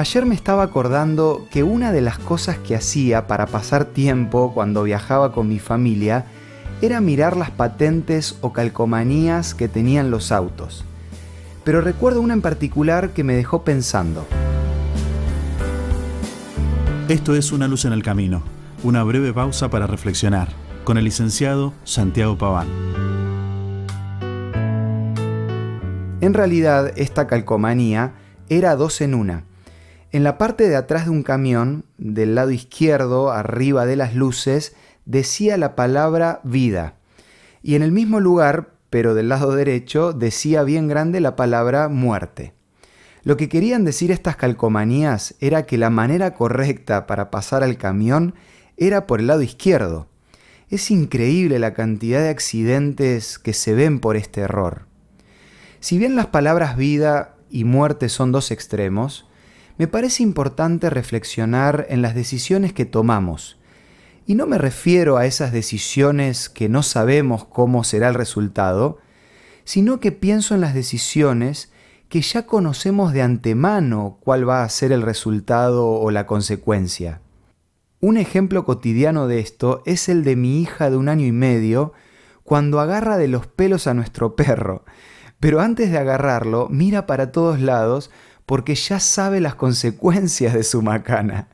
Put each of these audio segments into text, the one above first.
Ayer me estaba acordando que una de las cosas que hacía para pasar tiempo cuando viajaba con mi familia era mirar las patentes o calcomanías que tenían los autos. Pero recuerdo una en particular que me dejó pensando. Esto es Una luz en el camino, una breve pausa para reflexionar, con el licenciado Santiago Paván. En realidad, esta calcomanía era dos en una. En la parte de atrás de un camión, del lado izquierdo, arriba de las luces, decía la palabra vida. Y en el mismo lugar, pero del lado derecho, decía bien grande la palabra muerte. Lo que querían decir estas calcomanías era que la manera correcta para pasar al camión era por el lado izquierdo. Es increíble la cantidad de accidentes que se ven por este error. Si bien las palabras vida y muerte son dos extremos, me parece importante reflexionar en las decisiones que tomamos. Y no me refiero a esas decisiones que no sabemos cómo será el resultado, sino que pienso en las decisiones que ya conocemos de antemano cuál va a ser el resultado o la consecuencia. Un ejemplo cotidiano de esto es el de mi hija de un año y medio cuando agarra de los pelos a nuestro perro, pero antes de agarrarlo mira para todos lados porque ya sabe las consecuencias de su macana.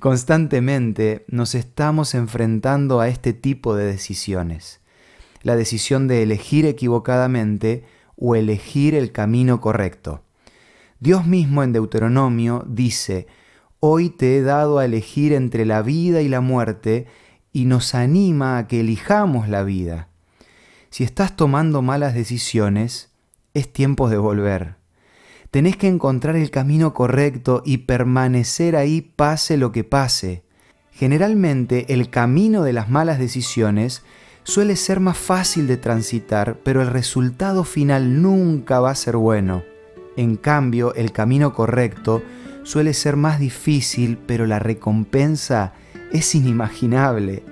Constantemente nos estamos enfrentando a este tipo de decisiones. La decisión de elegir equivocadamente o elegir el camino correcto. Dios mismo en Deuteronomio dice, Hoy te he dado a elegir entre la vida y la muerte, y nos anima a que elijamos la vida. Si estás tomando malas decisiones, es tiempo de volver. Tenés que encontrar el camino correcto y permanecer ahí pase lo que pase. Generalmente el camino de las malas decisiones suele ser más fácil de transitar, pero el resultado final nunca va a ser bueno. En cambio, el camino correcto suele ser más difícil, pero la recompensa es inimaginable.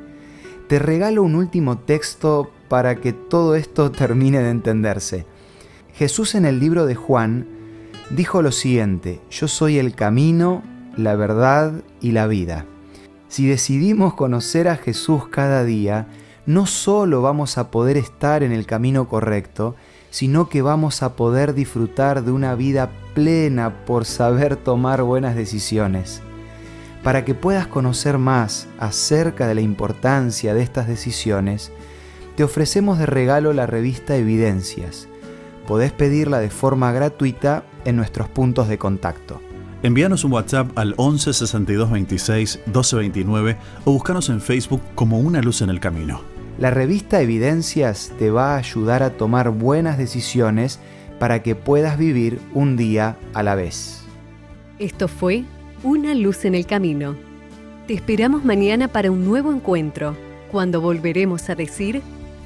Te regalo un último texto para que todo esto termine de entenderse. Jesús en el libro de Juan dijo lo siguiente, yo soy el camino, la verdad y la vida. Si decidimos conocer a Jesús cada día, no solo vamos a poder estar en el camino correcto, sino que vamos a poder disfrutar de una vida plena por saber tomar buenas decisiones. Para que puedas conocer más acerca de la importancia de estas decisiones, te ofrecemos de regalo la revista Evidencias. Podés pedirla de forma gratuita en nuestros puntos de contacto. Envíanos un WhatsApp al 11 62 26 12 29 o búscanos en Facebook como Una Luz en el Camino. La revista Evidencias te va a ayudar a tomar buenas decisiones para que puedas vivir un día a la vez. Esto fue Una Luz en el Camino. Te esperamos mañana para un nuevo encuentro, cuando volveremos a decir